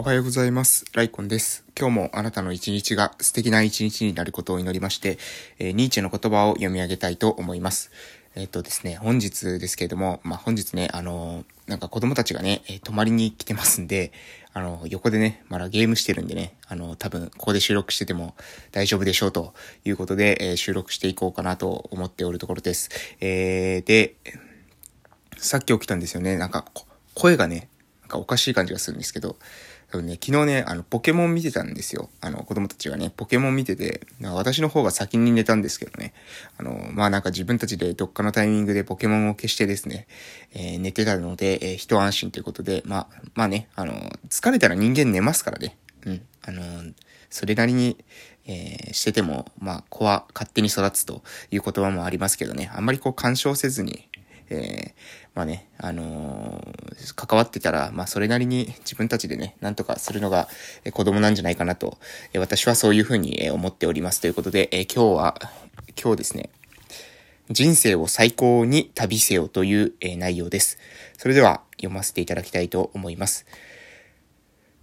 おはようございます。ライコンです。今日もあなたの一日が素敵な一日になることを祈りまして、えーニーチェの言葉を読み上げたいと思います。えっ、とですね、本日ですけれども、まあ、本日ね、あのーなんか子供たちがね、えー泊まりに来てますんで、あの横でね、まだゲームしてるんでね、あの多分、ここで収録してても大丈夫でしょうということで、え収録していこうかなと思っておるところです。えー、で、さっき起きたんですよね。なんか、声がね、なんかおかしい感じがするんですけど、多分ね、昨日ね、あの、ポケモン見てたんですよ。あの、子供たちがね、ポケモン見てて、私の方が先に寝たんですけどね。あの、まあなんか自分たちでどっかのタイミングでポケモンを消してですね、えー寝てたので、えー一安心ということで、まあ、まあね、あの、疲れたら人間寝ますからね。うん。あの、それなりに、えーしてても、まあ、子は勝手に育つという言葉もありますけどね、あんまりこう干渉せずに、えーまあね、あのー関わってたら、まあそれなりに自分たちでね、なんとかするのが子供なんじゃないかなと、え私はそういうふうに思っております。ということで、え今日は、今日ですね、人生を最高に旅せよという、え内容です。それでは読ませていただきたいと思います。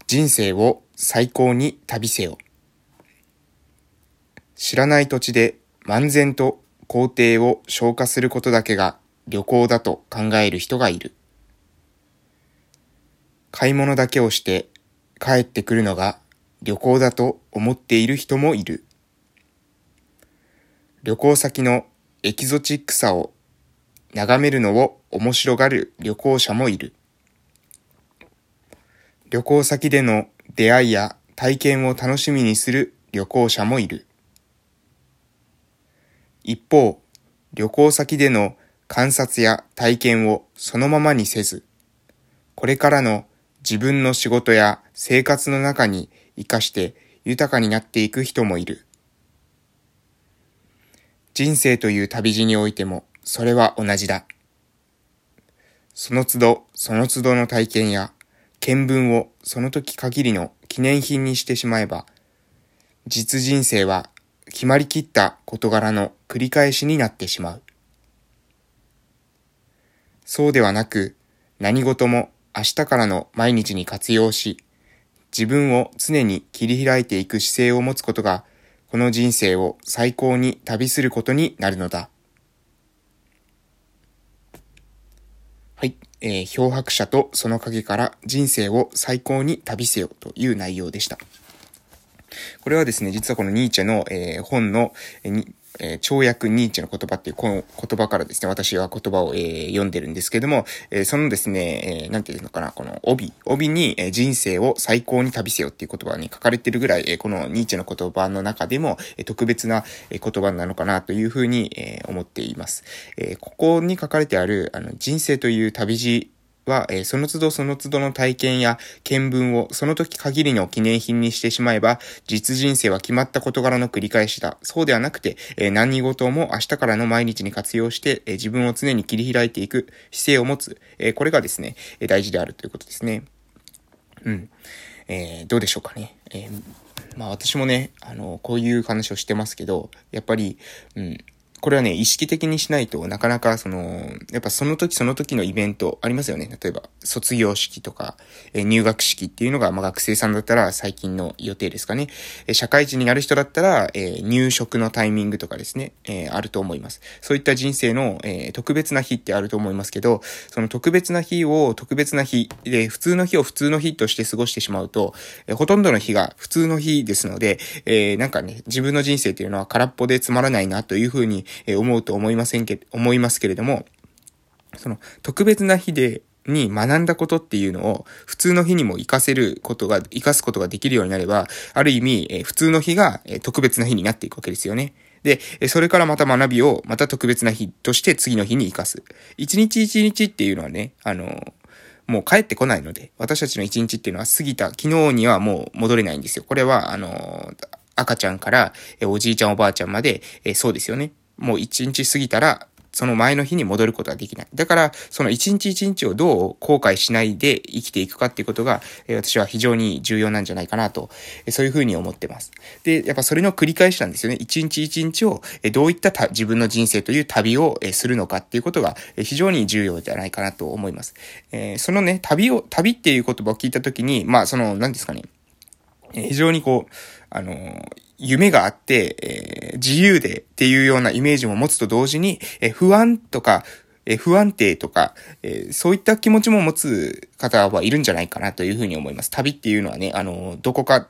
人生を最高に旅せよ。知らない土地で漫然と工程を消化することだけが旅行だと考える人がいる。買い物だけをして帰ってくるのが旅行だと思っている人もいる。旅行先のエキゾチックさを眺めるのを面白がる旅行者もいる。旅行先での出会いや体験を楽しみにする旅行者もいる。一方、旅行先での観察や体験をそのままにせず、これからの自分の仕事や生活の中に活かして豊かになっていく人もいる。人生という旅路においてもそれは同じだ。その都度その都度の体験や見聞をその時限りの記念品にしてしまえば、実人生は決まりきった事柄の繰り返しになってしまう。そうではなく、何事も明日からの毎日に活用し、自分を常に切り開いていく姿勢を持つことが、この人生を最高に旅することになるのだ。はい。えー漂白者とその影から人生を最高に旅せよという内容でした。これはですね、実はこのニーチェの、えー本の、えーえー跳躍ニーチェの言葉っていうこの言葉からですね、私は言葉を、えー読んでるんですけども、えーそのですね、えーなんていうのかな、この帯、帯に、えー人生を最高に旅せよっていう言葉に書かれてるぐらい、えーこのニーチェの言葉の中でも、えー特別なえ言葉なのかなというふうに、えー思っています。えーここに書かれてある、あの、人生という旅路は、えーその都度その都度の体験や見聞をその時限りの記念品にしてしまえば、実人生は決まった事柄の繰り返しだ。そうではなくて、えー何事も明日からの毎日に活用して、えー自分を常に切り開いていく姿勢を持つ。えこれがですね、え大事であるということですね。うん。えどうでしょうかね。えまあ私もね、あの、こういう話をしてますけど、やっぱり、うん、これはね、意識的にしないとなかなかその、やっぱその時その時のイベントありますよね。例えば、卒業式とか、え入学式っていうのが、まあ学生さんだったら最近の予定ですかね。え社会人になる人だったら、え入職のタイミングとかですね、えあると思います。そういった人生の、えー特別な日ってあると思いますけど、その特別な日を特別な日で、普通の日を普通の日として過ごしてしまうと、えほとんどの日が普通の日ですので、えなんかね、自分の人生っていうのは空っぽでつまらないなというふうに、え思うと思いませんけ、思いますけれども、その特別な日で、に学んだことっていうのを普通の日にも活かせることが、活かすことができるようになれば、ある意味、え普通の日が、え特別な日になっていくわけですよね。で、それからまた学びをまた特別な日として次の日に活かす。一日一日っていうのはね、あのもう帰ってこないので、私たちの一日っていうのは過ぎた、昨日にはもう戻れないんですよ。これは、あの赤ちゃんから、えおじいちゃんおばあちゃんまで、えそうですよね。もう一日過ぎたら、その前の日に戻ることはできない。だから、その一日一日をどう後悔しないで生きていくかっていうことが、え私は非常に重要なんじゃないかなと、えそういうふうに思ってます。で、やっぱそれの繰り返しなんですよね。一日一日を、えどういった自分の人生という旅を、えするのかっていうことが、え非常に重要じゃないかなと思います。えそのね、旅を、旅っていう言葉を聞いたときに、まあ、その、何ですかね。非常にこう、あの、夢があって、えー、自由でっていうようなイメージも持つと同時に、えー、不安とか、えー、不安定とか、えそういった気持ちも持つ方はいるんじゃないかなというふうに思います。旅っていうのはね、あの、どこか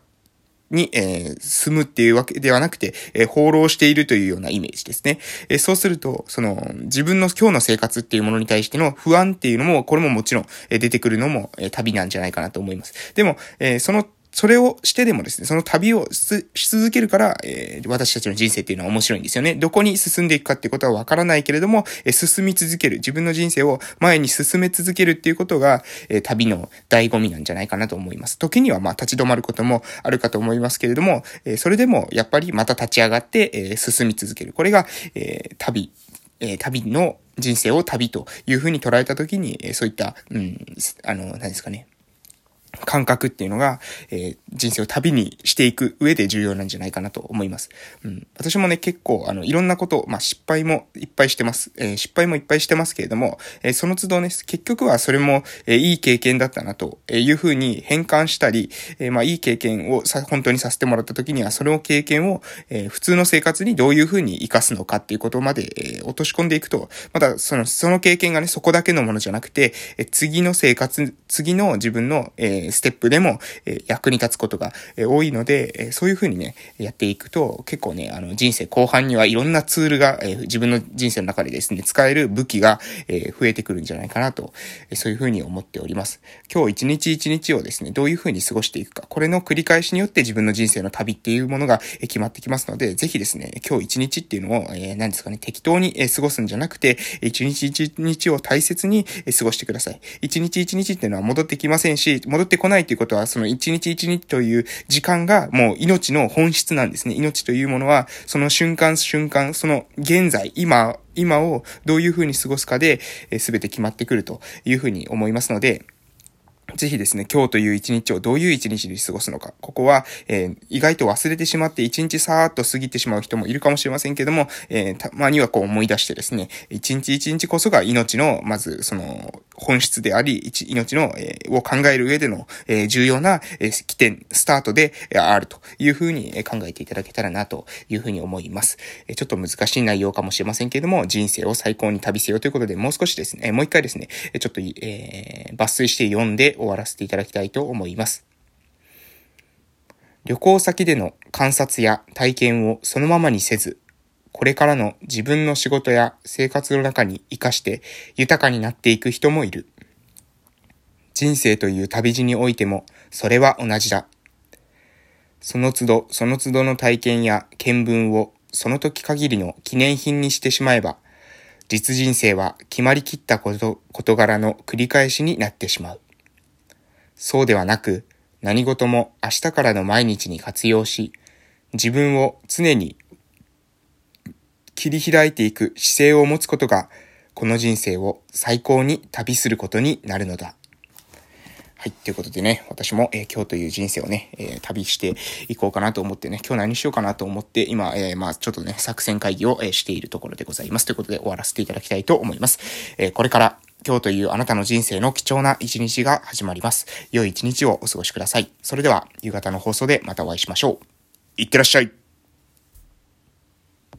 に、えー、住むっていうわけではなくて、えー、放浪しているというようなイメージですね。えー、そうすると、その、自分の今日の生活っていうものに対しての不安っていうのも、これももちろん、えー、出てくるのも、えー、旅なんじゃないかなと思います。でも、えー、そのそれをしてでもですね、その旅をし続けるから、えー、私たちの人生っていうのは面白いんですよね。どこに進んでいくかってことはわからないけれども、えー、進み続ける。自分の人生を前に進め続けるっていうことが、えー、旅の醍醐味なんじゃないかなと思います。時にはまあ立ち止まることもあるかと思いますけれども、え、それでもやっぱりまた立ち上がって、え、進み続ける。これが、え、旅、え、旅の人生を旅というふうに捉えたときに、え、そういった、うん、あの、何ですかね、感覚っていうのが、えー、人生を旅にしていく上で重要なんじゃないかなと思います。うん。私もね、結構、あの、いろんなこと、まあ、失敗もいっぱいしてます。えー、失敗もいっぱいしてますけれども、えー、その都度ね、結局はそれも、えいい経験だったなというふうに変換したり、えまあ、いい経験をさ、本当にさせてもらった時には、それを経験を、え普通の生活にどういうふうに活かすのかっていうことまで、え落とし込んでいくと、また、その、その経験がね、そこだけのものじゃなくて、え次の生活、次の自分の、えステップでも、え役に立つことが、え多いので、えそういうふうにね、やっていくと、結構ね、あの、人生後半にはいろんなツールが、え自分の人生の中でですね、使える武器が、え増えてくるんじゃないかなと、えそういうふうに思っております。今日一日一日をですね、どういうふうに過ごしていくか、これの繰り返しによって自分の人生の旅っていうものが、え決まってきますので、ぜひですね、今日一日っていうのを、え、何ですかね、適当に、え過ごすんじゃなくて、一日一日を大切に、え過ごしてください。一日一日っていうのは戻ってきませんし、戻ってこないということは、その一日一日という時間がもう命の本質なんですね。命というものは、その瞬間瞬間、その現在、今、今をどういうふうに過ごすかで、えー、全て決まってくるというふうに思いますので、ぜひですね、今日という一日をどういう一日に過ごすのか。ここは、えー、意外と忘れてしまって一日さーっと過ぎてしまう人もいるかもしれませんけども、えー、たまにはこう思い出してですね、一日一日こそが命の、まず、その、本質であり、命の、えー、を考える上での、えー、重要な、えー、起点、スタートで、あるというふうに、考えていただけたらなというふうに思います。え、ちょっと難しい内容かもしれませんけれども、人生を最高に旅せよということで、もう少しですね、もう一回ですね、ちょっと、え、抜粋して読んで終わらせていただきたいと思います。旅行先での観察や体験をそのままにせず、これからの自分の仕事や生活の中に活かして豊かになっていく人もいる。人生という旅路においてもそれは同じだ。その都度その都度の体験や見聞をその時限りの記念品にしてしまえば、実人生は決まりきったこと、事柄の繰り返しになってしまう。そうではなく、何事も明日からの毎日に活用し、自分を常に切り開いていく姿勢を持つことが、この人生を最高に旅することになるのだ。はい。ということでね、私も、えー、今日という人生をね、えー、旅していこうかなと思ってね、今日何しようかなと思って、今、えー、まあちょっとね、作戦会議を、えしているところでございます。ということで終わらせていただきたいと思います。えこれから今日というあなたの人生の貴重な一日が始まります。良い一日をお過ごしください。それでは、夕方の放送でまたお会いしましょう。いってらっしゃい。